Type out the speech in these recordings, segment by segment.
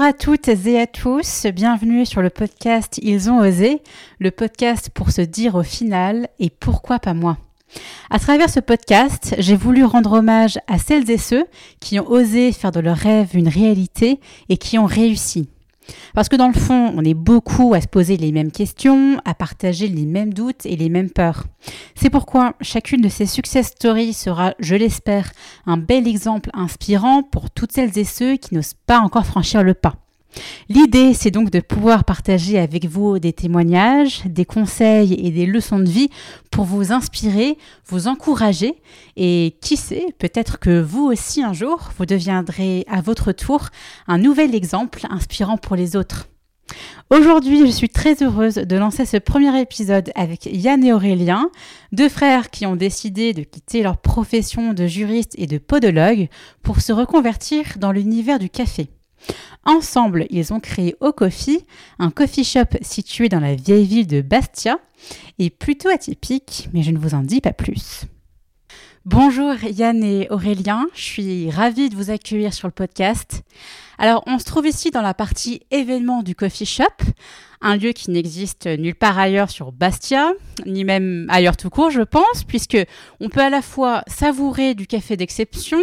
Bonjour à toutes et à tous, bienvenue sur le podcast Ils ont osé, le podcast pour se dire au final et pourquoi pas moi. À travers ce podcast, j'ai voulu rendre hommage à celles et ceux qui ont osé faire de leur rêve une réalité et qui ont réussi. Parce que dans le fond, on est beaucoup à se poser les mêmes questions, à partager les mêmes doutes et les mêmes peurs. C'est pourquoi chacune de ces success stories sera, je l'espère, un bel exemple inspirant pour toutes celles et ceux qui n'osent pas encore franchir le pas. L'idée, c'est donc de pouvoir partager avec vous des témoignages, des conseils et des leçons de vie pour vous inspirer, vous encourager et qui sait, peut-être que vous aussi un jour, vous deviendrez à votre tour un nouvel exemple inspirant pour les autres. Aujourd'hui, je suis très heureuse de lancer ce premier épisode avec Yann et Aurélien, deux frères qui ont décidé de quitter leur profession de juriste et de podologue pour se reconvertir dans l'univers du café. Ensemble, ils ont créé Au Coffee, un coffee shop situé dans la vieille ville de Bastia, et plutôt atypique, mais je ne vous en dis pas plus. Bonjour Yann et Aurélien, je suis ravie de vous accueillir sur le podcast. Alors, on se trouve ici dans la partie événement du coffee shop, un lieu qui n'existe nulle part ailleurs sur Bastia, ni même ailleurs tout court, je pense, puisque on peut à la fois savourer du café d'exception,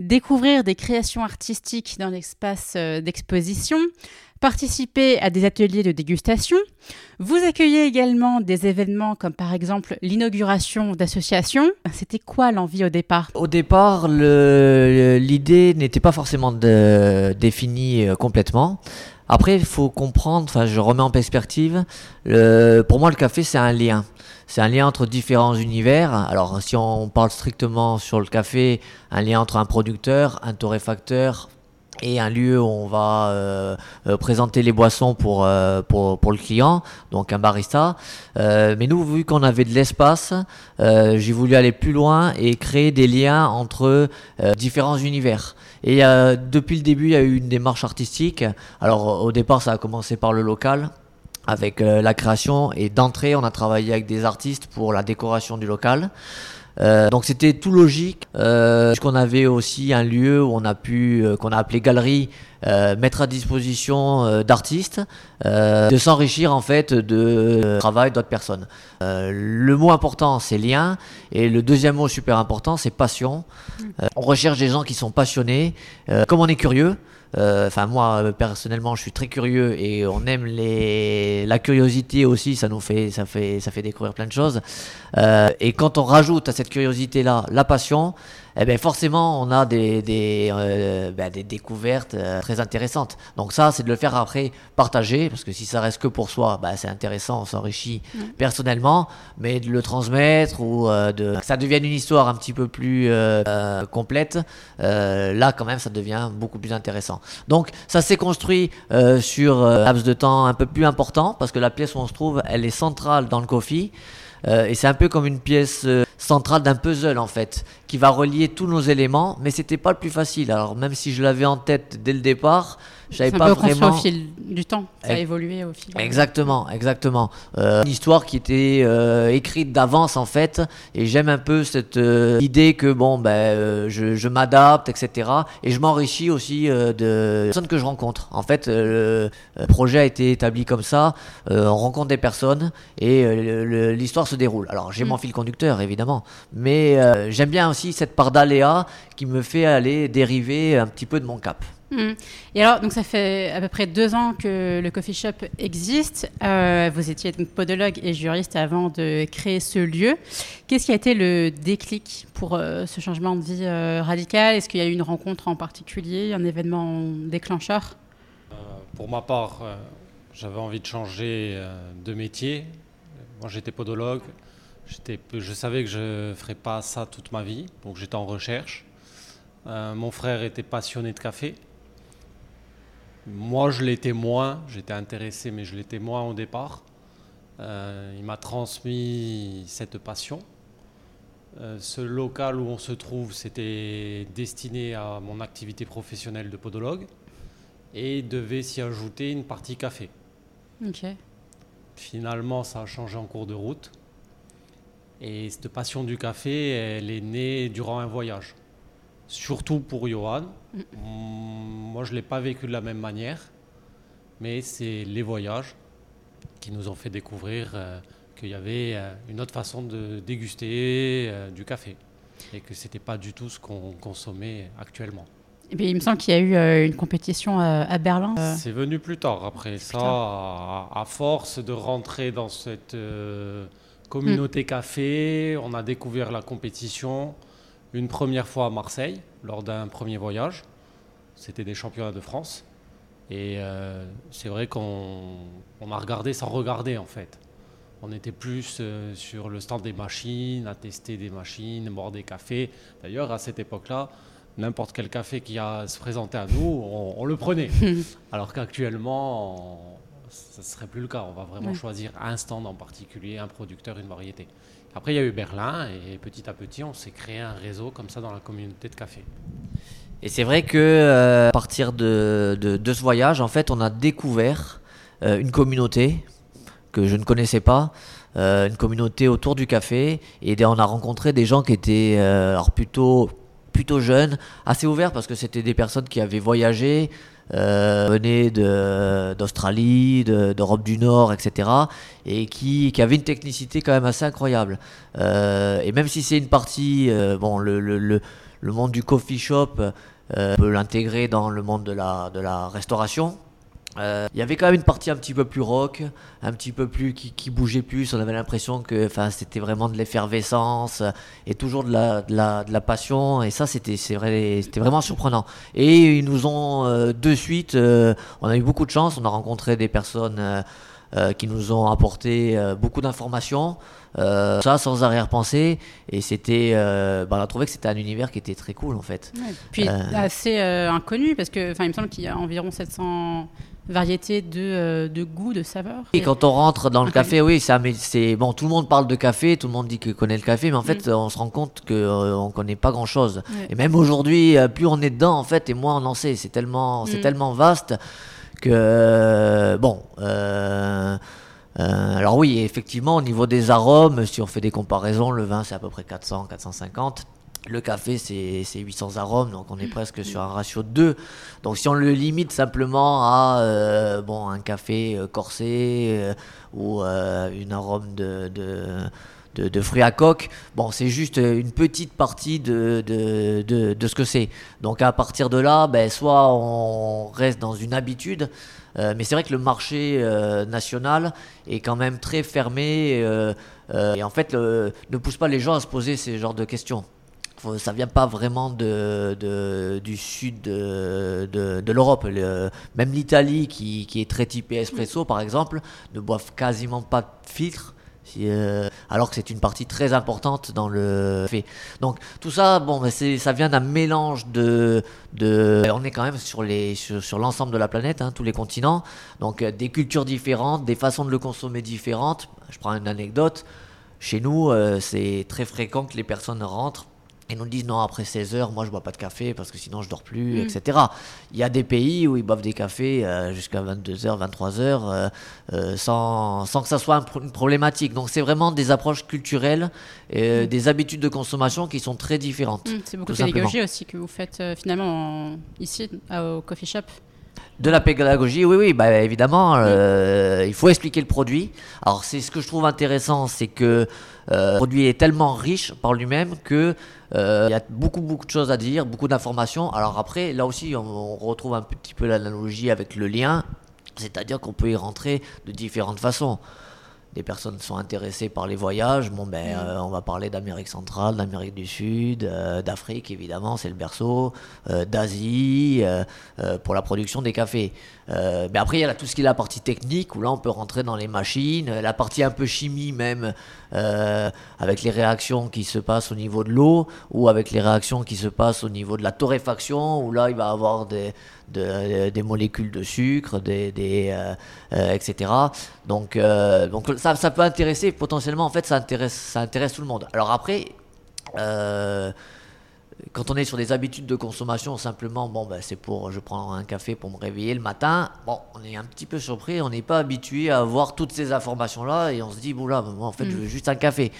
découvrir des créations artistiques dans l'espace euh, d'exposition, participer à des ateliers de dégustation. Vous accueillez également des événements comme par exemple l'inauguration d'associations. C'était quoi l'envie au départ? Au départ, l'idée n'était pas forcément définie euh, complètement. Après, il faut comprendre, enfin, je remets en perspective, pour moi, le café, c'est un lien. C'est un lien entre différents univers. Alors, si on parle strictement sur le café, un lien entre un producteur, un torréfacteur, et un lieu où on va euh, euh, présenter les boissons pour, euh, pour, le client, donc un barista. mais nous, vu qu'on avait de l'espace, j'ai voulu aller plus loin et créer des liens entre différents univers. Et depuis le début, il y a eu une démarche artistique. Alors au départ, ça a commencé par le local avec la création et d'entrée, on a travaillé avec des artistes pour la décoration du local. Euh, donc c'était tout logique, euh, puisqu'on avait aussi un lieu où on a pu, euh, qu'on a appelé galerie, euh, mettre à disposition d'artistes, de s'enrichir en fait de travail d'autres personnes. le mot important c'est lien, et le deuxième mot super important c'est passion. on recherche des gens qui sont passionnés, comme on est curieux. Euh, enfin, moi, euh, personnellement, je suis très curieux et on aime les... la curiosité aussi, ça nous fait, ça fait, ça fait découvrir plein de choses. Euh, et quand on rajoute à cette curiosité-là la passion, eh ben forcément, on a des, des, euh, ben, des découvertes euh, très intéressantes. Donc ça, c'est de le faire après partager, parce que si ça reste que pour soi, ben, c'est intéressant, on s'enrichit personnellement, mais de le transmettre ou euh, de que ça devienne une histoire un petit peu plus complète, là quand même, ça devient beaucoup plus intéressant. Donc ça s'est construit sur un laps de temps un peu plus important, parce que la pièce où on se trouve, elle est centrale dans le coffee. et c'est un peu comme une pièce centrale d'un puzzle en fait, qui va relier tous nos éléments, mais c'était pas le plus facile. Alors même si je l'avais en tête dès le départ, j'avais pas vraiment. au fil du temps, ça a évolué au fil. Exactement, exactement. Euh, une histoire qui était euh, écrite d'avance en fait, et j'aime un peu cette euh, idée que bon ben je, je m'adapte, etc. Et je m'enrichis aussi de personnes que je rencontre. En fait, le projet a été établi comme ça. on rencontre des personnes et l'histoire se déroule. Alors j'ai mm. mon fil conducteur évidemment, mais j'aime bien aussi cette part d'aléa qui me fait aller dériver un petit peu de mon cap. Hmm. Et alors, donc ça fait à peu près deux ans que le coffee shop existe. Euh, vous étiez donc podologue et juriste avant de créer ce lieu. Qu'est-ce qui a été le déclic pour euh, ce changement de vie euh, radical? Est-ce qu'il y a eu une rencontre en particulier, un événement déclencheur? Pour ma part, j'avais envie de changer de métier. Moi, j'étais podologue. Je savais que je ne ferais pas ça toute ma vie, donc j'étais en recherche. mon frère était passionné de café. Moi, je l'étais moins, j'étais intéressé, mais je l'étais moins au départ. Euh, il m'a transmis cette passion. Euh, ce local où on se trouve, c'était destiné à mon activité professionnelle de podologue et devait s'y ajouter une partie café. Finalement, ça a changé en cours de route. Et cette passion du café, elle est née durant un voyage surtout pour Johan. Moi, je ne l'ai pas vécu de la même manière. mais c'est les voyages qui nous ont fait découvrir qu'il y avait une autre façon de déguster du café et que c'était pas du tout ce qu'on consommait actuellement. Et il me semble qu'il y a eu euh, une compétition euh, à Berlin. Euh. C'est venu plus tard. Après ça, À, force de rentrer dans cette communauté mm. café, on a découvert la compétition une première fois à Marseille, lors d'un premier voyage. C'était des championnats de France. Et c'est vrai qu'on a regardé sans regarder, en fait. On était plus sur le stand des machines, à tester des machines, boire des cafés. D'ailleurs, à cette époque-là, n'importe quel café qui a se présenté à nous, on, le prenait. Alors qu'actuellement, ce ne serait plus le cas. On va vraiment choisir un stand en particulier, un producteur, une variété. Après, il y a eu Berlin et petit à petit, on s'est créé un réseau comme ça dans la communauté de café. Et c'est vrai que euh, à partir de, de, ce voyage, en fait, on a découvert euh, une communauté que je ne connaissais pas. Euh, une communauté autour du café et on a rencontré des gens qui étaient alors plutôt plutôt jeunes, assez ouverts parce que c'était des personnes qui avaient voyagé, euh, venaient d'Australie, d'Europe du Nord, etc. Et qui, qui, avaient une technicité quand même assez incroyable. Euh, et même si c'est une partie, euh, bon, le, le, monde du coffee shop euh, peut l'intégrer dans le monde de la, de la restauration. Euh, il y avait quand même une partie un petit peu plus rock, un petit peu plus qui, bougeait plus. On avait l'impression que c'était vraiment de l'effervescence et toujours de la, de la, de la passion. Et ça, c'était vrai, vraiment surprenant. Et ils nous ont euh, de suite, euh, on a eu beaucoup de chance. On a rencontré des personnes qui nous ont apporté beaucoup d'informations. ça sans arrière-pensée et c'était bah, on a trouvé que c'était un univers qui était très cool en fait puis assez inconnu parce que enfin il me semble qu'il y a environ 700 variété de, euh, de goût, de saveur. Et quand on rentre dans le café, oui, ça, mais c'est bon. Tout le monde parle de café, tout le monde dit qu'il connaît le café, mais en fait, mm. on se rend compte qu'on euh, ne connaît pas grand chose. Et même aujourd'hui, euh, plus on est dedans, en fait, et moins on en sait. C'est tellement, c'est mm. tellement vaste que bon. alors oui, effectivement, au niveau des arômes, si on fait des comparaisons, le vin c'est à peu près 400, 450. Le café, c'est 800 arômes, donc on est presque sur un ratio de 2. Donc si on le limite simplement à euh, bon, un café euh, corsé euh, ou une arôme de, de, de, fruits à coque, bon, c'est juste une petite partie de, de ce que c'est. Donc à partir de là, ben, soit on reste dans une habitude, mais c'est vrai que le marché national est quand même très fermé et en fait ne pousse pas les gens à se poser ces genres de questions ça vient pas vraiment du sud de, l'Europe. même l'Italie, qui, est très typée espresso, par exemple, ne boivent quasiment pas de filtre. Euh, alors que c'est une partie très importante dans le fait. Donc tout ça, bon, ça vient d'un mélange de, on est quand même sur, l'ensemble de la planète, hein, tous les continents. Donc euh, des cultures différentes, des façons de le consommer différentes. Je prends une anecdote. Chez nous, euh, c'est très fréquent que les personnes rentrent et nous disent non, après 16 heures, moi je bois pas de café parce que sinon je dors plus, mm. etc. Il y a des pays où ils boivent des cafés euh, jusqu'à 22h, 23h euh, sans, sans, que ça soit une problématique. Donc c'est vraiment des approches culturelles, et mm. des habitudes de consommation qui sont très différentes. Mm, c'est beaucoup de pédagogie aussi que vous faites euh, finalement ici au coffee shop. De la pédagogie, oui, oui, bah, évidemment, il faut expliquer le produit. Alors c'est ce que je trouve intéressant, c'est que le produit est tellement riche par lui-même que euh, il y a beaucoup, beaucoup de choses à dire, beaucoup d'informations. Alors après, là aussi, on, retrouve un petit peu l'analogie avec le lien, c'est-à-dire qu'on peut y rentrer de différentes façons des personnes sont intéressées par les voyages, bon ben mm. euh, on va parler d'Amérique centrale, d'Amérique du Sud, euh, d'Afrique évidemment, c'est le berceau, d'Asie pour la production des cafés. Mais après il y a tout ce qui est la partie technique où là on peut rentrer dans les machines, la partie un peu chimie même euh, avec les réactions qui se passent au niveau de l'eau ou avec les réactions qui se passent au niveau de la torréfaction, où là il va avoir des, des molécules de sucre, des euh, euh, etc. Donc, donc ça, ça, peut intéresser potentiellement, en fait, ça intéresse, ça intéresse tout le monde. Alors après, quand on est sur des habitudes de consommation, simplement, bon, ben, c'est pour, je prends un café pour me réveiller le matin. Bon, on est un petit peu surpris, on n'est pas habitué à avoir toutes ces informations-là et on se dit, bon là, moi, en fait, je veux juste un café.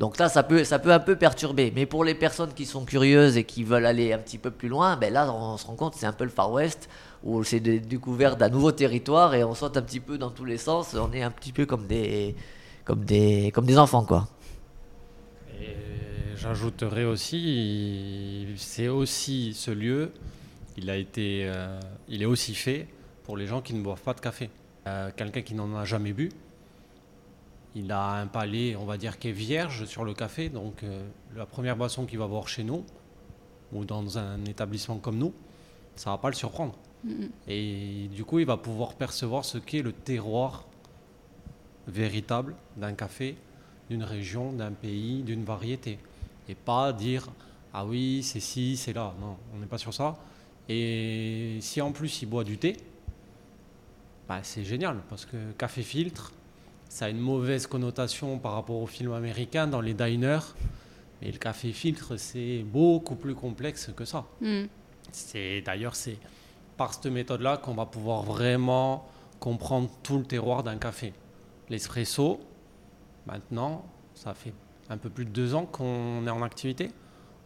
Donc là, ça peut, ça peut un peu perturber. Mais pour les personnes qui sont curieuses et qui veulent aller un petit peu plus loin, ben là, on se rend compte, c'est un peu le Far West où c'est de- découvert d'un nouveau territoire et on saute un petit peu dans tous les sens. On est un petit peu comme des, comme des, comme des enfants, quoi. Et j'ajouterais aussi, c'est aussi ce lieu, il a été, euh, il est aussi fait pour les gens qui ne boivent pas de café. Euh, Quelqu'un qui n'en a jamais bu, il a un palais, on va dire, qui est vierge sur le café. Donc euh, la première boisson qu'il va boire chez nous ou dans un établissement comme nous, ça va pas le surprendre. Et du coup, il va pouvoir percevoir ce qu'est le terroir véritable d'un café, d'une région, d'un pays, d'une variété. Et pas dire ah oui, c'est ci, c'est là. Non, on n'est pas sur ça. Et si en plus il boit du thé, bah, c'est génial parce que café filtre, ça a une mauvaise connotation par rapport au film américain dans les diners. Mais le café filtre, c'est beaucoup plus complexe que ça. Mm. C'est d'ailleurs c'est par cette méthode-là qu'on va pouvoir vraiment comprendre tout le terroir d'un café. L'espresso, maintenant, ça fait un peu plus de deux ans qu'on est en activité.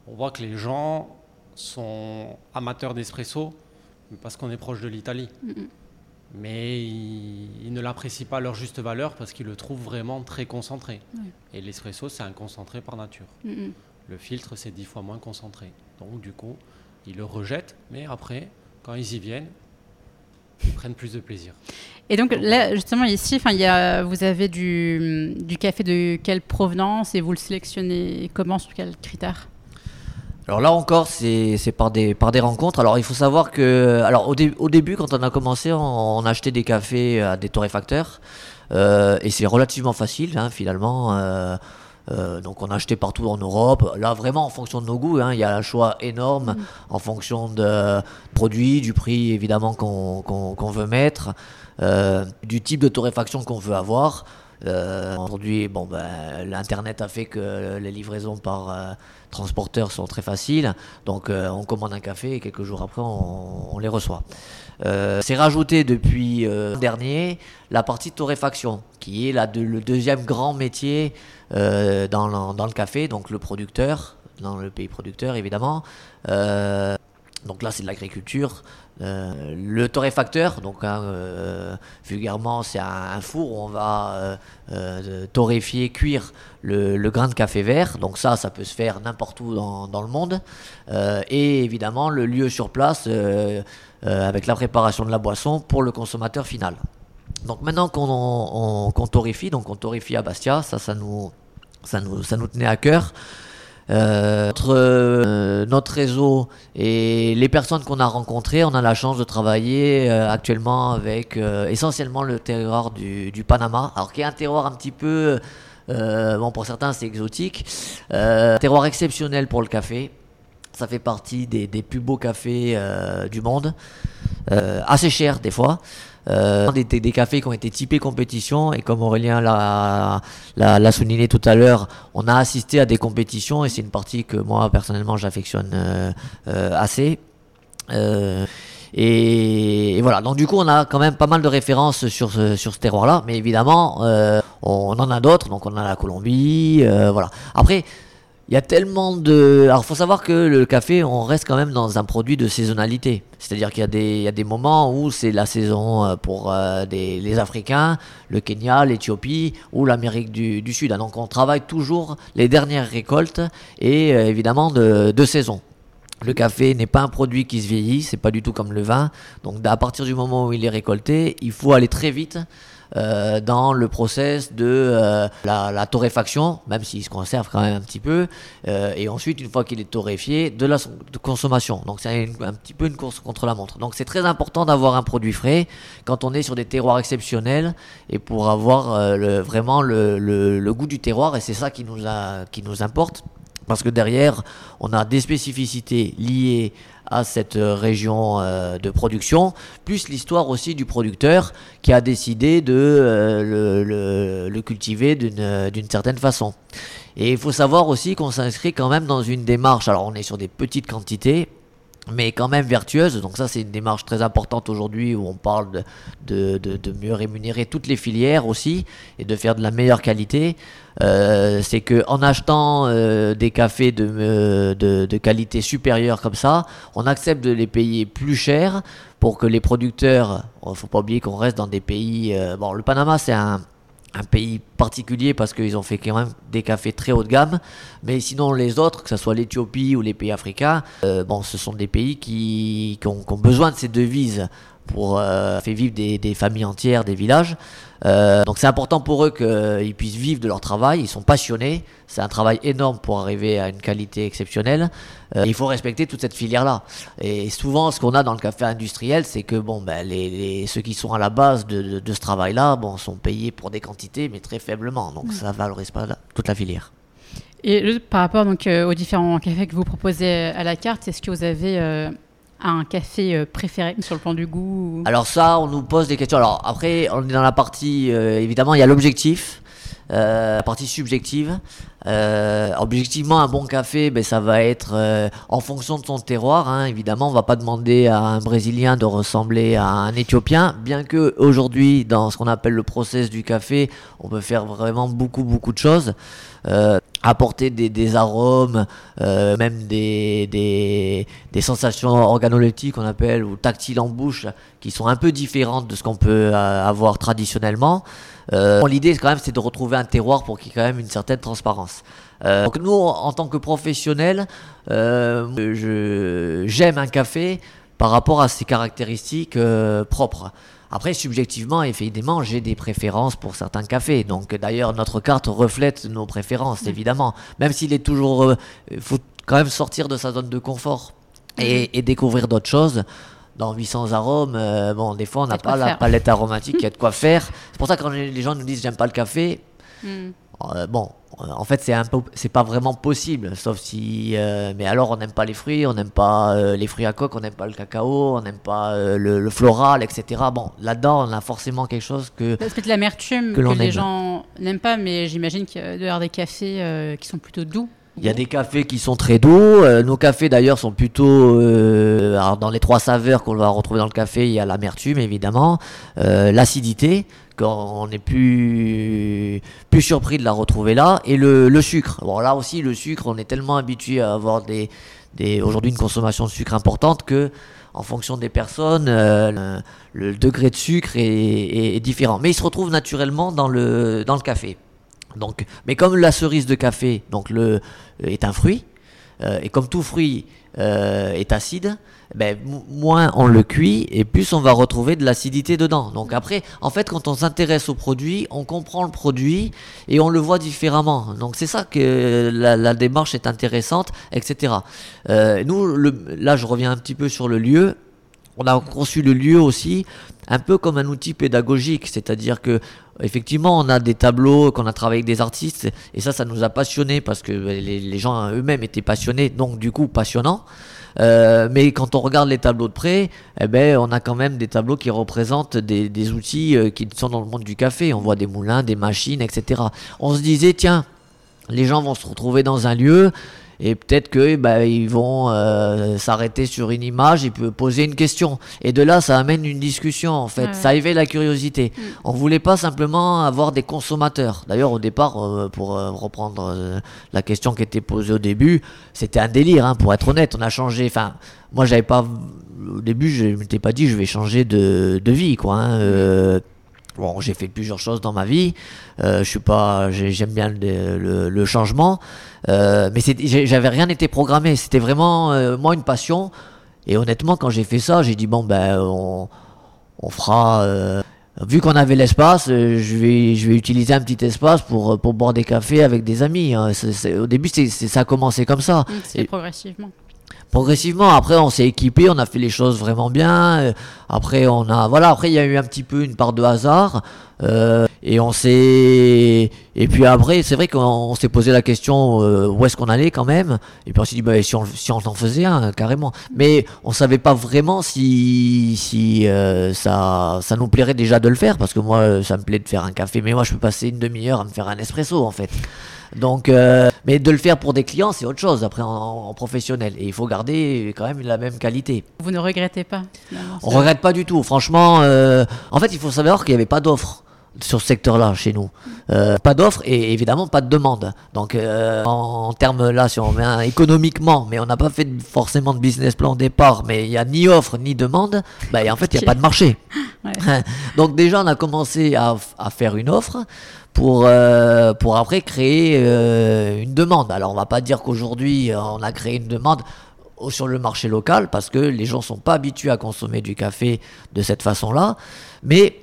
On voit que les gens sont amateurs d'espresso parce qu'on est proche de l'Italie. Mais ils, ils ne l'apprécient pas à leur juste valeur parce qu'ils le trouvent vraiment très concentré. Et l'espresso, c'est un concentré par nature. Mm, Le filtre, c'est dix fois moins concentré. Donc, du coup, ils le rejettent, mais après, quand ils y viennent, prennent plus de plaisir. Et donc là, justement, ici, enfin, il y a, vous avez du, du café de quelle provenance et vous le sélectionnez comment, sur quels critères? Alors là encore, c'est c'est par des, par des rencontres. Alors il faut savoir que, alors au, dé- au début, quand on a commencé, on, on achetait des cafés à des torréfacteurs. Euh, et c'est relativement facile, hein, finalement. euh, euh, donc on a acheté partout en Europe. Là, vraiment en fonction de nos goûts, hein, il y a un choix énorme en fonction de produits, du prix évidemment qu'on veut mettre, euh, du type de torréfaction qu'on veut avoir. Euh, Aujourd'hui, bon, ben, l'internet a fait que les livraisons par euh, transporteur sont très faciles. Donc euh, on commande un café et quelques jours après on, les reçoit. C'est rajouté depuis l'an dernier la partie torréfaction, qui est de- le deuxième grand métier dans, le, café, donc le producteur, dans le pays producteur évidemment. Donc là c'est de l'agriculture. Euh, le torréfacteur, donc hein, euh, vulgairement c'est un, four où on va euh, torréfier, cuire le, grain de café vert. Donc ça, ça peut se faire n'importe où dans, le monde. Et évidemment le lieu sur place avec la préparation de la boisson pour le consommateur final. Donc maintenant qu'on on- qu'on torréfie, donc on torréfie à Bastia, ça, ça nous, ça nous, ça nous tenait à cœur. Euh, notre, euh, notre réseau et les personnes qu'on a rencontrées, on a la chance de travailler euh, actuellement avec essentiellement le terroir du, Panama, alors qui est un terroir un petit peu, bon pour certains c'est exotique, terroir exceptionnel pour le café. Ça fait partie des, plus beaux cafés du monde, assez cher des fois. Euh, des, cafés qui ont été typés compétition. Et comme Aurélien l'a souligné tout à l'heure, on a assisté à des compétitions. Et c'est une partie que moi personnellement j'affectionne euh, euh, assez. Et, voilà, donc du coup on a quand même pas mal de références sur ce, sur ce terroir-là, mais évidemment on en a d'autres, donc on a la Colombie, voilà. Après, il y a tellement de... Alors, faut savoir que le café, on reste quand même dans un produit de saisonnalité. C'est-à-dire qu'il y, a des- moments où c'est la saison euh, pour euh, les Africains, le Kenya, l'Éthiopie ou l'Amérique du, Sud. Donc, on travaille toujours les dernières récoltes et euh, évidemment de, de saison. Le café n'est pas un produit qui se vieillit, c'est pas du tout comme le vin. Donc, à partir du moment où il est récolté, il faut aller très vite euh, dans le process de euh, la, torréfaction, même s'il se conserve quand même un petit peu, euh, et ensuite, une fois qu'il est torréfié, de la consommation. Donc c'est un petit peu une course contre la montre. Donc c'est très important d'avoir un produit frais quand on est sur des terroirs exceptionnels et pour avoir vraiment le, goût du terroir, et c'est ça qui nous, qui nous importe. Parce que derrière, on a des spécificités liées à cette euh, région euh, de production, plus l'histoire aussi du producteur qui a décidé de euh, le, le- le cultiver d'une d'une certaine façon. Et il faut savoir aussi qu'on s'inscrit quand même dans une démarche, alors on est sur des petites quantités, mais quand même vertueuse. Donc ça, c'est une démarche très importante aujourd'hui où on parle de, de, de- mieux rémunérer toutes les filières aussi et de faire de la meilleure qualité. Euh, c'est que en achetant euh, des cafés de, euh, de, de qualité supérieure comme ça, on accepte de les payer plus cher pour que les producteurs, il faut pas oublier qu'on reste dans des pays. bon, le Panama, c'est un un pays particulier parce qu'ils ont fait quand même des cafés très haut de gamme. Mais sinon, les autres, que ce soit l'Éthiopie ou les pays africains, euh, bon, ce sont des pays qui, ont besoin de ces devises pour euh, faire vivre des, des familles entières, des villages. Euh, donc c'est important pour eux qu'ils puissent vivre de leur travail. Ils sont passionnés. C'est un travail énorme pour arriver à une qualité exceptionnelle. Euh, il faut respecter toute cette filière-là. Et souvent, ce qu'on a dans le café industriel, c'est que bon, ben, les, les- ceux qui sont à la base de, de- de ce travail-là, bon, sont payés pour des quantités, mais très faiblement. Donc ça valorise pas toute la filière. Et par rapport donc, euh, aux différents cafés que vous proposez à la carte, est-ce que vous avez euh, un café euh, préféré sur le plan du goût Alors ça, on nous pose des questions. Alors après, on est dans la partie, euh, évidemment, il y a l'objectif, euh, la partie subjective. Euh, objectivement, un bon café, ben, ça va être euh, en fonction de son terroir. hein. Évidemment, on va pas demander à un Brésilien de ressembler à un Éthiopien, bien que aujourd'hui, dans ce qu'on appelle le process du café, on peut faire vraiment beaucoup, beaucoup de choses. Apporter des, arômes, euh, même des, des, sensations organoleptiques qu'on appelle ou tactiles en bouche qui sont un peu différentes de ce qu'on peut euh, avoir traditionnellement. Euh, L'idée quand même c'est de retrouver un terroir pour qu'il y ait quand même une certaine transparence. Euh, donc nous en tant que professionnels, j'aime un café par rapport à ses caractéristiques propres. Après, subjectivement, effectivement, j'ai des préférences pour certains cafés. Donc, d'ailleurs, notre carte reflète nos préférences, évidemment. Même s'il est toujours, il faut quand même sortir de sa zone de confort et, et découvrir d'autres choses. Dans 800 arômes, euh, bon, des fois, on n'a pas la faire. palette aromatique, il y a de quoi faire. C'est pour ça que quand les gens nous disent j'aime pas le café, Hmm. euh, bon, euh, en fait, c'est un peu, c'est pas vraiment possible, sauf si. euh, mais alors, on n'aime pas les fruits, on n'aime pas euh, les fruits à coque, on n'aime pas le cacao, on n'aime pas euh, le, le floral, etc. Bon, là-dedans, on a forcément quelque chose que. C'est peut-être l'amertume Que que, les aime. gens n'aiment pas, mais j'imagine qu'il y avoir des cafés euh, qui sont plutôt doux. Il y a des cafés qui sont très doux. euh, nos cafés d'ailleurs sont plutôt euh, alors dans les trois saveurs qu'on va retrouver dans le café. Il y a l'amertume évidemment, euh, l'acidité quand on est plus plus surpris de la retrouver là et le, le sucre. Bon là aussi le sucre, on est tellement habitué à avoir des des aujourd'hui une consommation de sucre importante que en fonction des personnes, euh, le, degré de sucre est différent. Mais il se retrouve naturellement dans le dans le café. Donc, mais comme la cerise de café donc le, est un fruit, euh, et comme tout fruit euh, est acide, ben, mo- moins on le cuit et plus on va retrouver de l'acidité dedans. Donc après, en fait, quand on s'intéresse au produit, on comprend le produit et on le voit différemment. Donc c'est ça que la, la démarche est intéressante, etc. Euh, nous, là, je reviens un petit peu sur le lieu. On a conçu le lieu aussi un peu comme un outil pédagogique, c'est-à-dire que effectivement on a des tableaux qu'on a travaillé avec des artistes et ça ça nous a passionnés parce que les, gens eux-mêmes étaient passionnés donc du coup passionnant. Euh, mais quand on regarde les tableaux de près, eh ben, on a quand même des tableaux qui représentent des, des outils euh, qui sont dans le monde du café. On voit des moulins, des machines, etc. On se disait, tiens, les gens vont se retrouver dans un lieu et peut-être que bah, ils vont euh, s'arrêter sur une image et peut poser une question. Et de là, ça amène une discussion en fait. Ouais. Ça éveille la curiosité. Mm. On voulait pas simplement avoir des consommateurs. D'ailleurs, au départ, euh, pour euh, reprendre la question qui était posée au début, c'était un délire. Hein, pour être honnête, on a changé. Enfin, moi, j'avais pas au début, je m'étais pas dit je vais changer de, de vie, quoi. hein, euh, Bon, j'ai fait plusieurs choses dans ma vie. Euh, je suis pas, j'ai- j'aime bien le, le- le changement, Euh, mais j'avais rien été programmé. C'était vraiment euh, moi une passion. Et honnêtement, quand j'ai fait ça, j'ai dit bon ben on, on fera. euh, vu qu'on avait l'espace, je vais, je vais utiliser un petit espace pour, pour boire des cafés avec des amis. hein. Au début, c'est ça a commencé comme ça. C'est progressivement. Progressivement, après, on s'est équipé, on a fait les choses vraiment bien. euh, Après, on a, voilà, après, il y a eu un petit peu une part de hasard. Euh, et on s'est et puis après c'est vrai qu'on s'est posé la question euh, où est-ce qu'on allait quand même et puis on s'est dit bah, si on si on en faisait un carrément mais on savait pas vraiment si si ça ça nous plairait déjà de le faire parce que moi ça me plaît de faire un café mais moi je peux passer une demi-heure à me faire un espresso en fait donc euh, mais de le faire pour des clients c'est autre chose après en, en professionnel. Et il faut garder quand même la même qualité. Vous ne regrettez pas on regrette pas du tout. Franchement, euh, en fait, il faut savoir qu'il n'y avait pas d'offre sur ce secteur-là chez nous. Euh, pas d'offre et évidemment pas de demande. Donc euh, en, en termes là, si on met un- économiquement, mais on n'a pas fait de- forcément de business plan au départ, mais il n'y a ni offre ni demande, bah, et en fait il n'y a pas de marché. Ouais. Donc déjà on a commencé à, à faire une offre pour, euh, pour après créer une demande. Alors on va pas dire qu'aujourd'hui on a créé une demande sur le marché local parce que les gens sont pas habitués à consommer du café de cette façon-là, mais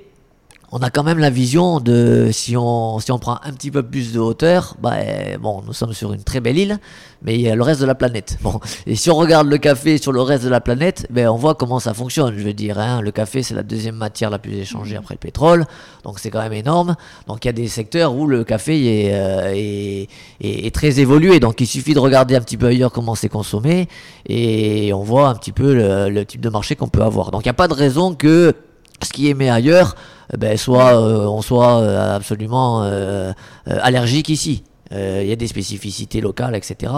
on a quand même la vision de si on si on prend un petit peu plus de hauteur, bah eh, bon, nous sommes sur une très belle île, mais il y a le reste de la planète. Bon, et si on regarde le café sur le reste de la planète, ben on voit comment ça fonctionne. Je veux dire, hein, le café c'est la deuxième matière la plus échangée après le pétrole, donc c'est quand même énorme. Donc il y a des secteurs où le café est, euh, est, est- est très évolué. Donc il suffit de regarder un petit peu ailleurs comment c'est consommé et on voit un petit peu le, le type de marché qu'on peut avoir. Donc il n'y a pas de raison que ce qui est mis ailleurs, eh ben, soit, euh, on soit euh, absolument euh, euh, allergique ici. Euh, Il y a des spécificités locales, etc.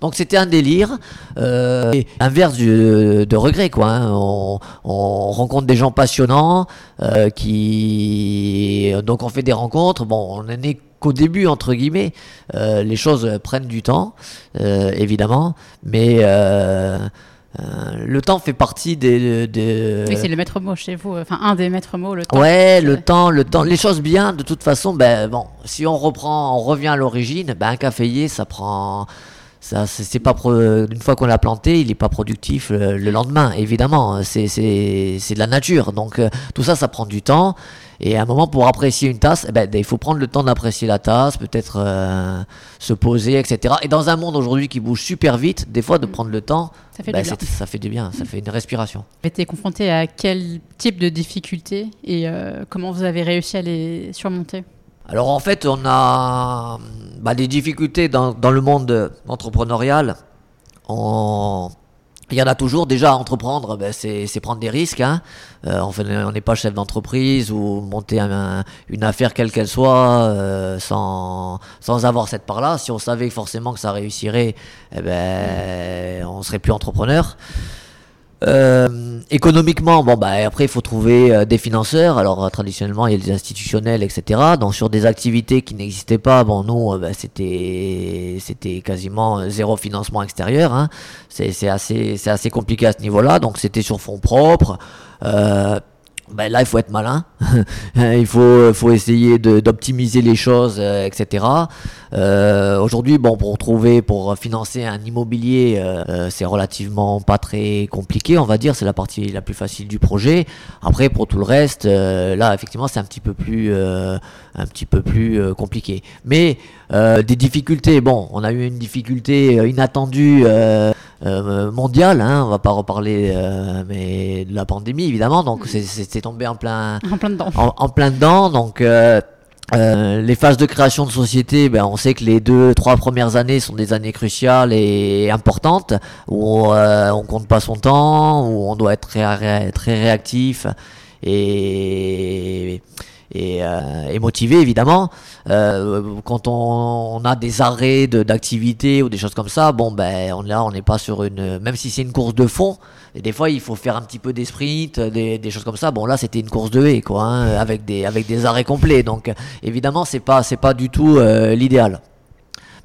Donc c'était un délire, et inverse du- de regret quoi. hein. On, on rencontre des gens passionnants, qui donc on fait des rencontres. Bon, on est qu'au début entre guillemets. Les choses prennent du temps, évidemment, mais euh, le temps fait partie des. des- Oui, c'est le maître mot chez vous, enfin un des maîtres mots, le temps. Ouais, le temps, le temps, les choses bien, de toute façon, ben bon, si on reprend, on revient à l'origine, ben un caféier, ça prend, ça, c'est pas, pro- une fois qu'on l'a planté, il est pas productif le, le lendemain, évidemment, c'est, c'est, c'est de la nature, donc euh, tout ça, ça prend du temps, et à un moment, pour apprécier une tasse, eh ben, il faut prendre le temps d'apprécier la tasse, peut-être euh, se poser, etc. Et dans un monde aujourd'hui qui bouge super vite, des fois, de prendre le temps, Ça fait ben, du bien. c'est- ça fait du bien, ça fait une respiration. Vous avez été confronté à quel type de difficultés et euh, comment vous avez réussi à les surmonter? Alors en fait, on a bah, des difficultés dans, dans le monde entrepreneurial. On- Il y en a toujours. Déjà, entreprendre, ben, c'est prendre des risques. Hein. Euh, on n'est pas chef d'entreprise ou monter un- une affaire quelle qu'elle soit euh, sans, sans avoir cette part-là. Si on savait forcément que ça réussirait, eh ben, on serait plus entrepreneur. Euh, économiquement, bon bah après il faut trouver euh, des financeurs. Alors euh, traditionnellement il y a des institutionnels, etc. Donc sur des activités qui n'existaient pas, bon nous euh, bah, c'était c'était quasiment euh, zéro financement extérieur. Hein. C'est assez c'est assez compliqué à ce niveau-là. Donc c'était sur fonds propres. Ben là, il faut être malin. il faut, faut essayer d'optimiser les choses, euh, etc. Euh, Aujourd'hui, bon, pour trouver, pour financer un immobilier, euh, euh, c'est relativement pas très compliqué, on va dire. C'est la partie la plus facile du projet. Après, pour tout le reste, euh, là, effectivement, c'est un petit peu plus, un petit peu plus euh, compliqué. Mais euh, des difficultés. Bon, on a eu une difficulté euh, inattendue. euh, euh, mondiale, hein, on va pas reparler euh, mais de la pandémie évidemment, donc c'est- c'est c'est tombé en plein, En plein dedans. en, en plein dedans. Donc, euh, euh, les phases de création de société, ben, on sait que les deux, trois premières années sont des années cruciales et importantes où euh, on compte pas son temps, où on doit être très, très réactif et et, euh, et motivé évidemment. Euh, quand on, a des arrêts d'activité ou des choses comme ça, bon ben là on n'est pas sur une même si c'est une course de fond. Et des fois il faut faire un petit peu des sprints, des, des choses comme ça. Bon là c'était une course de haie quoi, hein, avec des avec des arrêts complets. Donc évidemment c'est pas c'est pas du tout euh, l'idéal.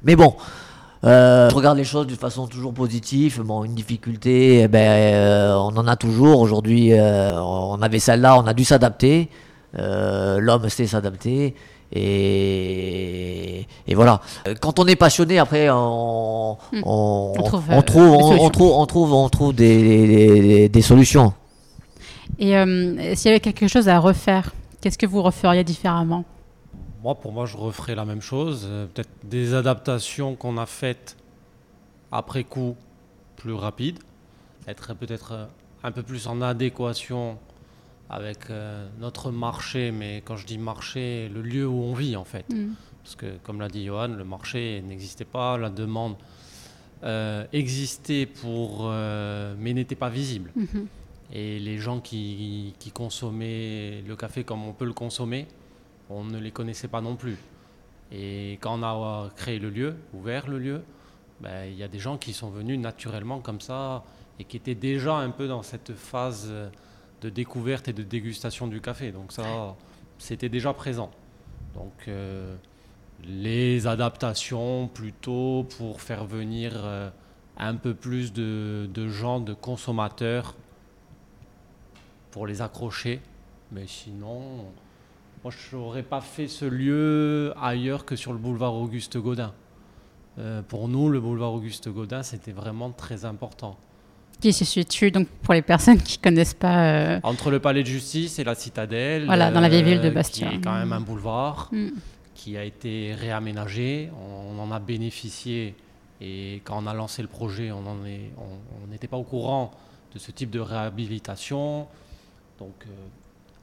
Mais bon. Je regarde les choses d'une façon toujours positive. Bon, une difficulté, eh ben, on en a toujours. Aujourd'hui, on avait celle-là, on a dû s'adapter. Euh, L'homme sait s'adapter. Et, et voilà. Quand on est passionné, après, on, on, On trouve, on trouve, des on, on solutions. trouve, on trouve, on trouve des, des- des- des solutions. Et euh, s'il y avait quelque chose à refaire, qu'est-ce que vous referiez différemment? Moi, pour moi, je referais la même chose. euh, Peut-être des adaptations qu'on a faites après coup plus rapides. Être peut-être un peu plus en adéquation avec euh, notre marché, mais quand je dis marché, le lieu où on vit en fait. Mm. Parce que comme l'a dit Johan, le marché n'existait pas, la demande euh, existait pour, euh, mais n'était pas visible. Mhm. Et les gens qui, qui consommaient le café comme on peut le consommer, on ne les connaissait pas non plus. Et quand on a créé le lieu, ouvert le lieu, ben, il y a des gens qui sont venus naturellement comme ça et qui étaient déjà un peu dans cette phase de découverte et de dégustation du café. Donc ça, c'était déjà présent. Donc euh, les adaptations plutôt pour faire venir euh, un peu plus de, gens, de consommateurs pour les accrocher. Mais sinon, moi je n'aurais pas fait ce lieu ailleurs que sur le boulevard Auguste Gaudin. Euh, pour nous, le boulevard Auguste Gaudin, c'était vraiment très important. Qui se situe, donc pour les personnes qui connaissent pas. euh, Entre le palais de justice et la citadelle. euh, Voilà, dans la vieille ville de Bastia. Qui est quand même un boulevard mm. qui a été réaménagé. On en a bénéficié. Et quand on a lancé le projet, on n'était pas au courant de ce type de réhabilitation. Donc euh,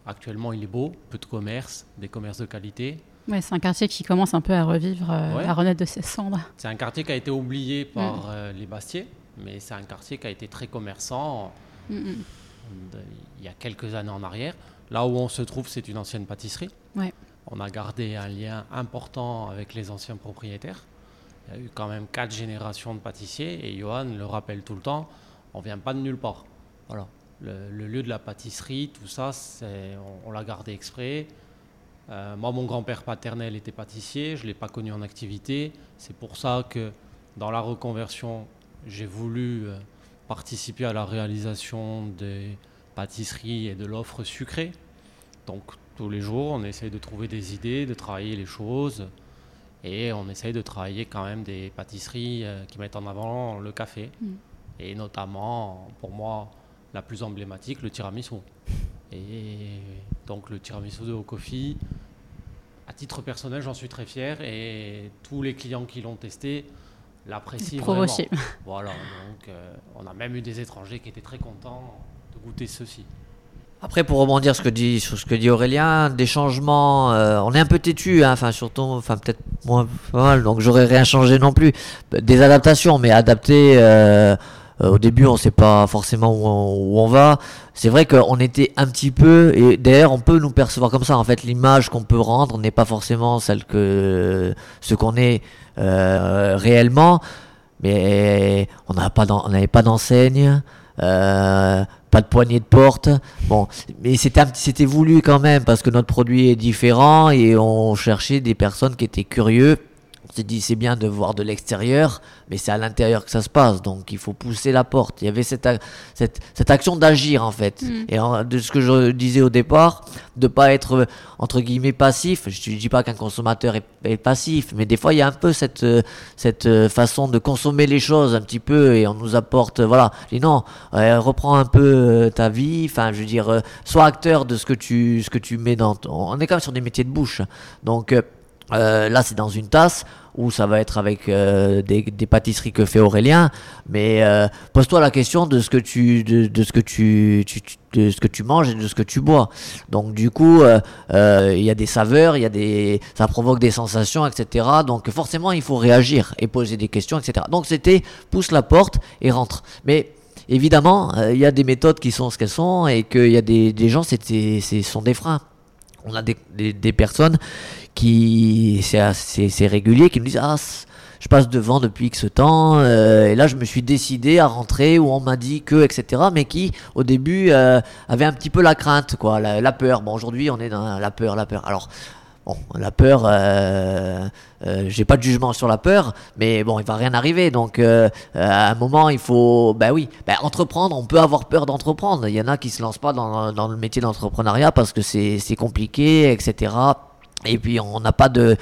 actuellement, il est beau, peu de commerce, des commerces de qualité. Ouais, c'est un quartier qui commence un peu à revivre, euh, Ouais. à renaître de ses cendres. C'est un quartier qui a été oublié Mm. par euh, les Bastiers, mais c'est un quartier qui a été très commerçant. Mm, mm. de- il y a quelques années en arrière. Là où on se trouve, c'est une ancienne pâtisserie. Ouais. On a gardé un lien important avec les anciens propriétaires. Il y a eu quand même quatre générations de pâtissiers et Johan le rappelle tout le temps, on vient pas de nulle part. Voilà. Le, le lieu de la pâtisserie, tout ça, on l'a gardé exprès. Euh, moi, mon grand-père paternel était pâtissier, je ne l'ai pas connu en activité. C'est pour ça que dans la reconversion, j'ai voulu euh, participer à la réalisation des pâtisseries et de l'offre sucrée. Donc tous les jours, on essaye de trouver des idées, de travailler les choses. Et on essaye de travailler quand même des pâtisseries euh, qui mettent en avant le café. Mm. Et notamment, pour moi, la plus emblématique, le tiramisu. Et donc le tiramisu de Okofi, à titre personnel, j'en suis très fier. Et tous les clients qui l'ont testé l'apprécient Pro vraiment. aussi. Voilà, donc euh, on a même eu des étrangers qui étaient très contents de goûter ceci. Après, pour rebondir ce que dit, sur ce que dit Aurélien, des changements, euh, on est un peu têtu, hein, enfin surtout, enfin peut-être moins pas mal, donc j'aurais rien changé non plus. Des adaptations, mais adapter. euh, au début, on sait pas forcément où on, où va. C'est vrai qu'on était un petit peu, et d'ailleurs, on peut nous percevoir comme ça. En fait, l'image qu'on peut rendre n'est pas forcément celle que ce qu'on est euh, réellement. Mais on n'avait pas d'enseigne. Euh, pas de poignée de porte. Bon, mais c'était voulu quand même parce que notre produit est différent et on cherchait des personnes qui étaient curieux. On s'est dit c'est bien de voir de l'extérieur, mais c'est à l'intérieur que ça se passe, donc il faut pousser la porte. Il y avait cette, cette, cette action d'agir en fait. Mm. Et en- de ce que je disais au départ, de pas être euh, entre guillemets passif. Je ne dis pas qu'un consommateur est, est passif, mais des fois il y a un peu cette, euh, cette euh, façon de consommer les choses un petit peu et on nous apporte, euh, voilà, je dis non, euh, reprends un peu euh, ta vie, enfin je veux dire, euh, sois acteur de ce que tu, ce que tu mets dans ton... On est quand même sur des métiers de bouche, donc euh, là c'est dans une tasse où ça va être avec euh, des, des pâtisseries que fait Aurélien, mais euh, pose-toi la question de ce que tu, de, de ce que tu, de ce que tu manges et de ce que tu bois. Donc du coup, euh, euh, il y a des saveurs, il y a des, ça provoque des sensations, etc. Donc forcément, il faut réagir et poser des questions, etc. Donc c'était pousse la porte et rentre. Mais évidemment, il y a des méthodes qui sont ce qu'elles sont et qu'il y a des, des gens, c'est sont des freins. On a des, personnes qui, c'est régulier, qui nous disent ah je passe devant depuis X temps, euh, et là je me suis décidé à rentrer où on m'a dit que, etc. Mais qui, au début, euh, avait un petit peu la crainte, quoi, la, la peur. Bon, aujourd'hui, on est dans la peur, la peur. Alors, bon, la peur, euh, euh, j'ai pas de jugement sur la peur, mais bon, il va rien arriver. Donc, euh, à un moment, il faut, bah oui, bah, entreprendre. On peut avoir peur d'entreprendre. Il y en a qui se lancent pas dans, le métier d'entrepreneuriat parce que c'est compliqué, etc. Et puis, on n'a pas de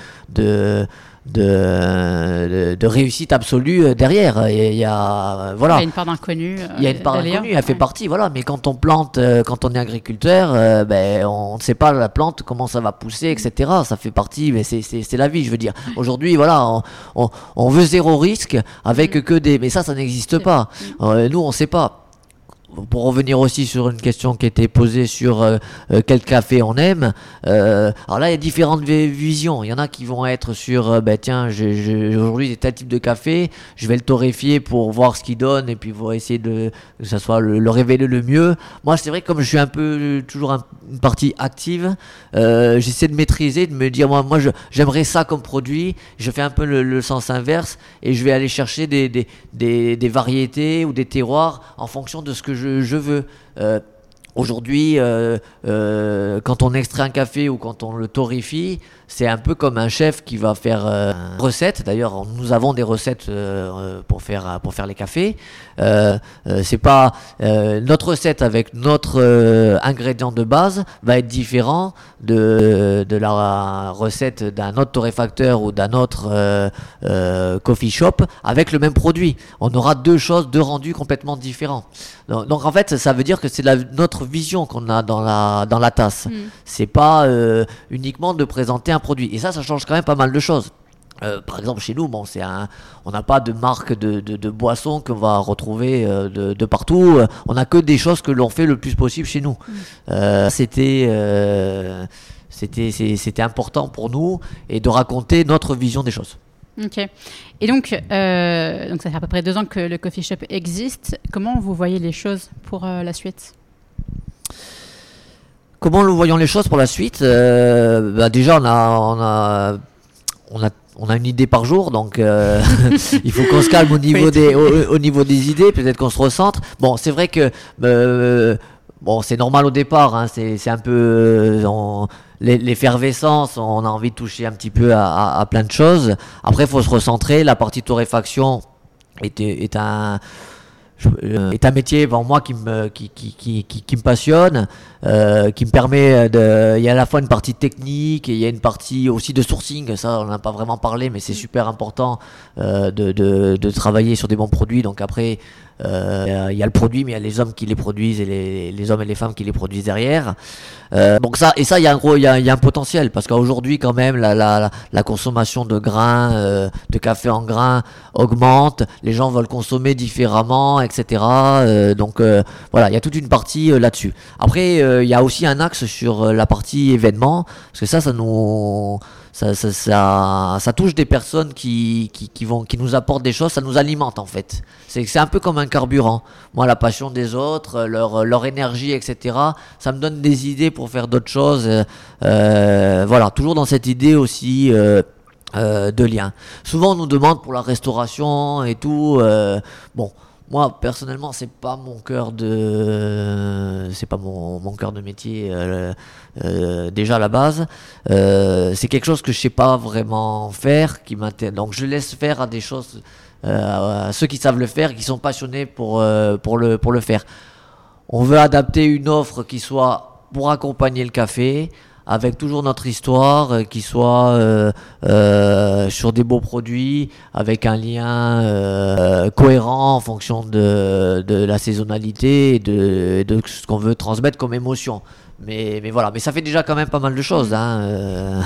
de, réussite absolue euh, derrière. Il y a, voilà. Il y a une part d'inconnu. euh, Il y a une part d'aléa. inconnue, elle fait Ouais. partie, voilà. Mais quand on plante, euh, quand on est agriculteur, euh, ben, on ne sait pas la plante, comment ça va pousser, etc. Ça fait partie, mais c'est- c'est c'est la vie, je veux dire. Aujourd'hui, voilà, on, on, on veut zéro risque avec que des. Mais ça, ça n'existe pas. nous, on ne sait pas. Pour revenir aussi sur une question qui était posée sur euh, euh, quel café on aime, euh, alors là il y a différentes visions. Il y en a qui vont être sur, ben tiens, aujourd'hui j'ai tel type de café, je vais le torréfier pour voir ce qu'il donne et puis pour essayer de que ça soit le, révéler le mieux. Moi c'est vrai comme je suis un peu toujours une partie active, j'essaie de maîtriser, de me dire moi moi j'aimerais ça comme produit. Je fais un peu le, sens inverse et je vais aller chercher des, des variétés ou des terroirs en fonction de ce que je, veux. Aujourd'hui, euh, euh, quand on extrait un café ou quand on le torréfie, c'est un peu comme un chef qui va faire euh, une recette. D'ailleurs, nous avons des recettes euh, pour faire pour faire les cafés. C'est pas notre recette avec notre ingrédient de base va être différent de, de la recette d'un autre torréfacteur ou d'un autre coffee shop avec le même produit. On aura deux choses, deux rendus complètement différents. Donc, en fait, ça veut dire que c'est notre vision qu'on a dans la dans la tasse. Mm. C'est pas uniquement de présenter un produit. Et ça, ça change quand même pas mal de choses. Euh, par exemple, chez nous, bon, c'est un, on n'a pas de marque de, de, boissons qu'on va retrouver euh, de, de, partout. On n'a que des choses que l'on fait le plus possible chez nous. Mm. Euh, c'était, c'était, c'était important pour nous et de raconter notre vision des choses. Ok. Et donc, donc ça fait à peu près deux ans que le coffee shop existe. Comment vous voyez les choses pour la suite? Comment nous voyons les choses pour la suite euh, bah Déjà, on a, on, a, on, a, on a une idée par jour, donc euh, il faut qu'on se calme au niveau, des, au, niveau des idées, peut-être qu'on se recentre. Bon, c'est vrai que euh, bon, c'est normal au départ, hein, c'est un peu l'effervescence, on a envie de toucher un petit peu à, à, plein de choses. Après, il faut se recentrer. La partie torréfaction est, est un est un métier pour moi qui me, qui, qui, qui, qui me passionne, euh, qui me permet de. Il y a à la fois une partie technique et il y a une partie aussi de sourcing. Ça, on n'a pas vraiment parlé, mais c'est super important euh, de, de, de, travailler sur des bons produits. Donc après, euh, il y a le produit, mais il y a les hommes qui les produisent et les, hommes et les femmes qui les produisent derrière. Euh, donc ça, et ça, il y a un gros, il y un potentiel parce qu'aujourd'hui, quand même, la, la, consommation de grains, euh, de café en grains augmente. Les gens veulent consommer différemment, etc. Euh, donc voilà, il y a toute une partie là-dessus. Après, il y a aussi un axe sur la partie événement parce que ça, ça nous ça, ça, touche des personnes qui, qui, vont, qui nous apportent des choses, ça nous alimente en fait. C'est un peu comme un carburant. Moi, la passion des autres, leur, leur énergie, etc., ça me donne des idées pour faire d'autres choses. Euh, voilà, toujours dans cette idée aussi. Euh, euh, de lien. Souvent on nous demande pour la restauration et tout. Euh, bon, moi personnellement c'est pas mon cœur de pas mon, cœur de métier euh, euh, déjà à la base. Euh, c'est quelque chose que je sais pas vraiment faire qui m'intéresse. Donc je laisse faire à des choses à ceux qui savent le faire qui sont passionnés pour le faire. On veut adapter une offre qui soit pour accompagner le café avec toujours notre histoire, euh, qui soit euh, euh, sur des beaux produits, avec un lien cohérent en fonction de, de la saisonnalité et de, de ce qu'on veut transmettre comme émotion. Mais, mais, voilà, mais ça fait déjà quand même pas mal de choses. Hein,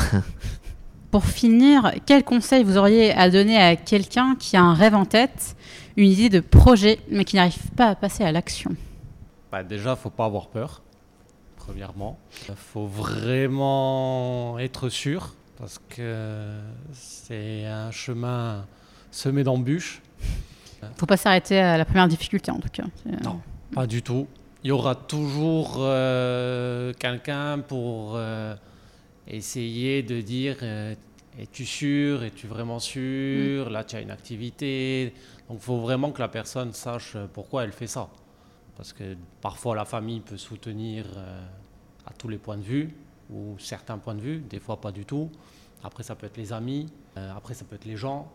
Pour finir, quel conseil vous auriez à donner à quelqu'un qui a un rêve en tête, une idée de projet, mais qui n'arrive pas à passer à l'action? Bah Déjà, faut pas avoir peur premièrement. Il faut vraiment être sûr parce que c'est un chemin semé d'embûches. Il ne faut pas s'arrêter à la première difficulté en tout cas. Non, pas du tout. Il y aura toujours euh, quelqu'un pour euh, essayer de dire euh, es-tu sûr Es-tu vraiment sûr? Mm. Là, tu as une activité. Donc, il faut vraiment que la personne sache pourquoi elle fait ça. Parce que parfois la famille peut soutenir euh, à tous les points de vue, ou certains points de vue, des fois pas du tout. Après ça peut être les amis, euh, après ça peut être les gens.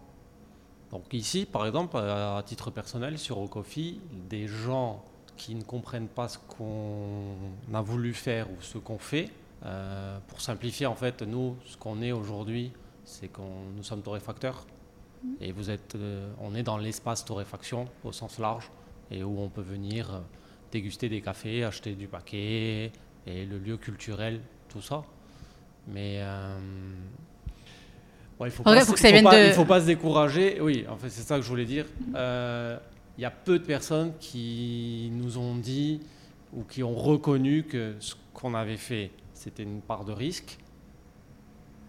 Donc ici, par exemple, à titre personnel, sur Ocofi, des gens qui ne comprennent pas ce qu'on a voulu faire ou ce qu'on fait, euh, pour simplifier, en fait, nous, ce qu'on est aujourd'hui, c'est qu'on nous sommes torréfacteurs. Mmh. Et vous êtes, on est dans l'espace torréfaction au sens large et où on peut venir euh, déguster des cafés, acheter du paquet et le lieu culturel, tout ça. Mais euh, il ne faut, pas, se décourager. Oui, en fait, c'est ça que je voulais dire. Euh, il y a peu de personnes qui nous ont dit ou qui ont reconnu que ce qu'on avait fait, c'était une part de risque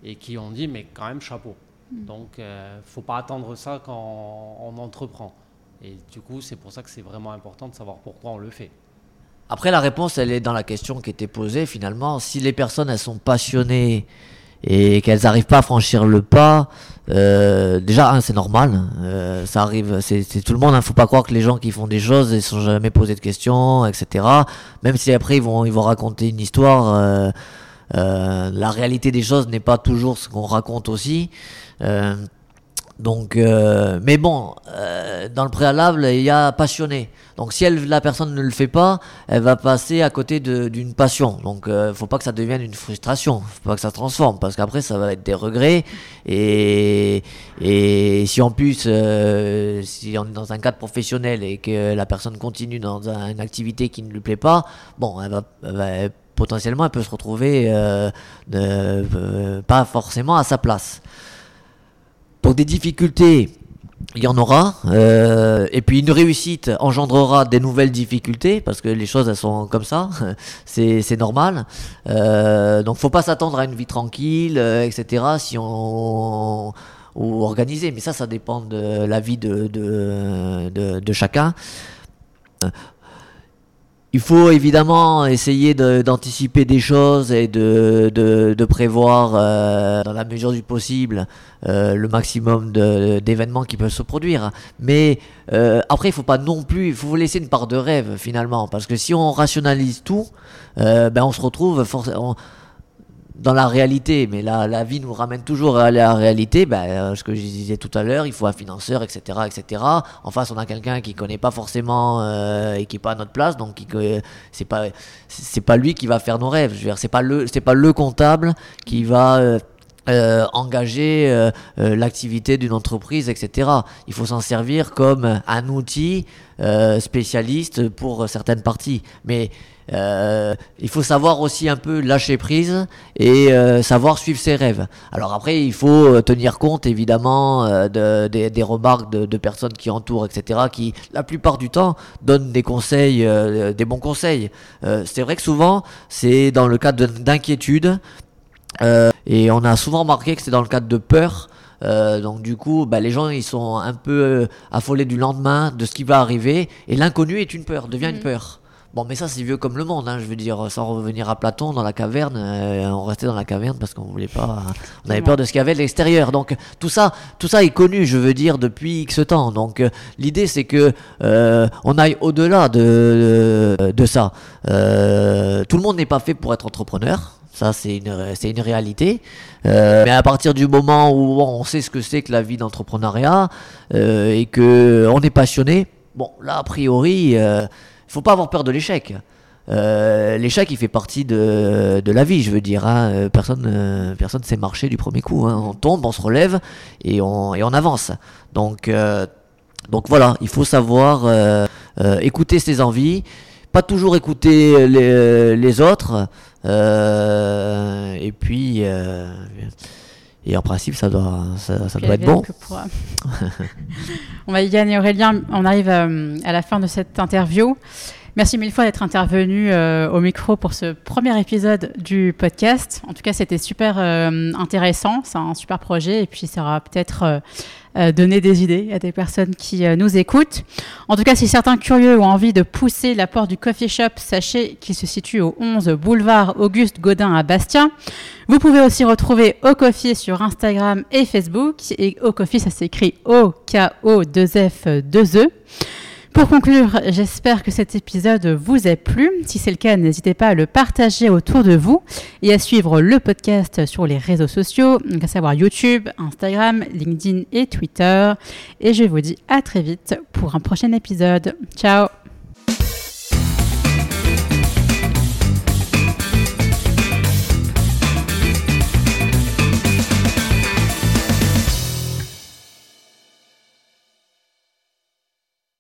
et qui ont dit mais quand même chapeau. Mm. Donc il euh, ne faut pas attendre ça quand on entreprend. Et du coup, c'est pour ça que c'est vraiment important de savoir pourquoi on le fait. Après, la réponse, elle est dans la question qui était posée finalement. Si les personnes, elles sont passionnées et qu'elles n'arrivent pas à franchir le pas, euh, déjà, c'est normal. Euh, ça arrive, c'est tout le monde. Il hein. ne faut pas croire que les gens qui font des choses, ils sont jamais posés de questions, etc. Même si après, ils vont, ils vont raconter une histoire. Euh, euh la réalité des choses n'est pas toujours ce qu'on raconte aussi. Euh, donc, euh, mais bon, euh, dans le préalable, il y a passionné. Donc, si elle, la personne ne le fait pas, elle va passer à côté d'une passion. Donc, euh, faut pas que ça devienne une frustration. Faut pas que ça se transforme, parce qu'après, ça va être des regrets. Et, et si en plus, euh, si on est dans un cadre professionnel et que la personne continue dans une activité qui ne lui plaît pas, bon, elle va, potentiellement, elle peut se retrouver euh, pas forcément à sa place. Donc des difficultés, il y en aura. Euh, et puis une réussite engendrera des nouvelles difficultés, parce que les choses, elles sont comme ça. c'est normal. Euh, donc faut pas s'attendre à une vie tranquille, euh, etc. Si on... ou organisé. Mais ça, ça dépend de la vie de, chacun. Il faut évidemment essayer d'anticiper des choses et de, de, prévoir euh, dans la mesure du possible euh, le maximum d'événements qui peuvent se produire. Mais euh, après, il faut pas non plus, il faut laisser une part de rêve finalement, parce que si on rationalise tout, ben on se retrouve forcément dans la réalité, mais la, la vie nous ramène toujours à la réalité. Ben, euh, ce que je disais tout à l'heure, il faut un financeur, etc., etc. En face, on a quelqu'un qui connaît pas forcément euh, et qui est pas à notre place, donc c'est pas pas lui qui va faire nos rêves. Je veux dire, c'est pas le pas le comptable qui va euh, euh, engager euh, euh, l'activité d'une entreprise, etc. Il faut s'en servir comme un outil spécialiste pour certaines parties. Mais il faut savoir aussi un peu lâcher prise et savoir suivre ses rêves. Alors après, il faut tenir compte évidemment de, des remarques de, personnes qui entourent, etc., qui la plupart du temps donnent des conseils, des bons conseils. c'est vrai que souvent, c'est dans le cadre d'inquiétude et on a souvent remarqué que c'est dans le cadre de peur. Euh, donc du coup, bah, les gens ils sont un peu euh, affolés du lendemain, de ce qui va arriver, et l'inconnu est une peur, devient une mhm. peur. Bon, mais ça c'est vieux comme le monde, hein, je veux dire, sans revenir à Platon dans la caverne, on restait dans la caverne parce qu'on voulait pas, on avait peur de ce qu'il y avait à l'extérieur. Donc tout ça, tout ça est connu, je veux dire, depuis X temps. Donc l'idée c'est que on aille au-delà de, de, de ça. tout le monde n'est pas fait pour être entrepreneur. Ça, c'est une, c'est une réalité. Euh, mais à partir du moment où on sait ce que c'est que la vie d'entrepreneuriat euh, et que on est passionné, bon, là, a priori, il euh, faut pas avoir peur de l'échec. l'échec, il fait partie de, de, la vie, je veux dire. Hein. Personne, personne sait marcher du premier coup. Hein. On tombe, on se relève et on, et on avance. Donc, donc voilà, il faut savoir écouter ses envies, pas toujours écouter les, les autres. Euh, et puis, euh, et en principe, ça doit, ça, doit être bon. on va y gagner Aurélien. On arrive euh, à, la fin de cette interview. Merci mille fois d'être intervenu au micro pour ce premier épisode du podcast. En tout cas, c'était super intéressant. C'est un super projet et puis ça aura peut-être euh, donner des idées à des personnes qui euh, nous écoutent. En tout cas, si certains curieux ont envie de pousser la porte du coffee shop, sachez qu'il se situe au 11 boulevard Auguste Godin à Bastia. Vous pouvez aussi retrouver Au Coffee sur Instagram et Facebook. Et Au Coffee, ça s'écrit O-K-O-2-F-2-E. Pour conclure, j'espère que cet épisode vous a plu. Si c'est le cas, n'hésitez pas à le partager autour de vous et à suivre le podcast sur les réseaux sociaux, à savoir YouTube, Instagram, LinkedIn et Twitter. Et je vous dis à très vite pour un prochain épisode. Ciao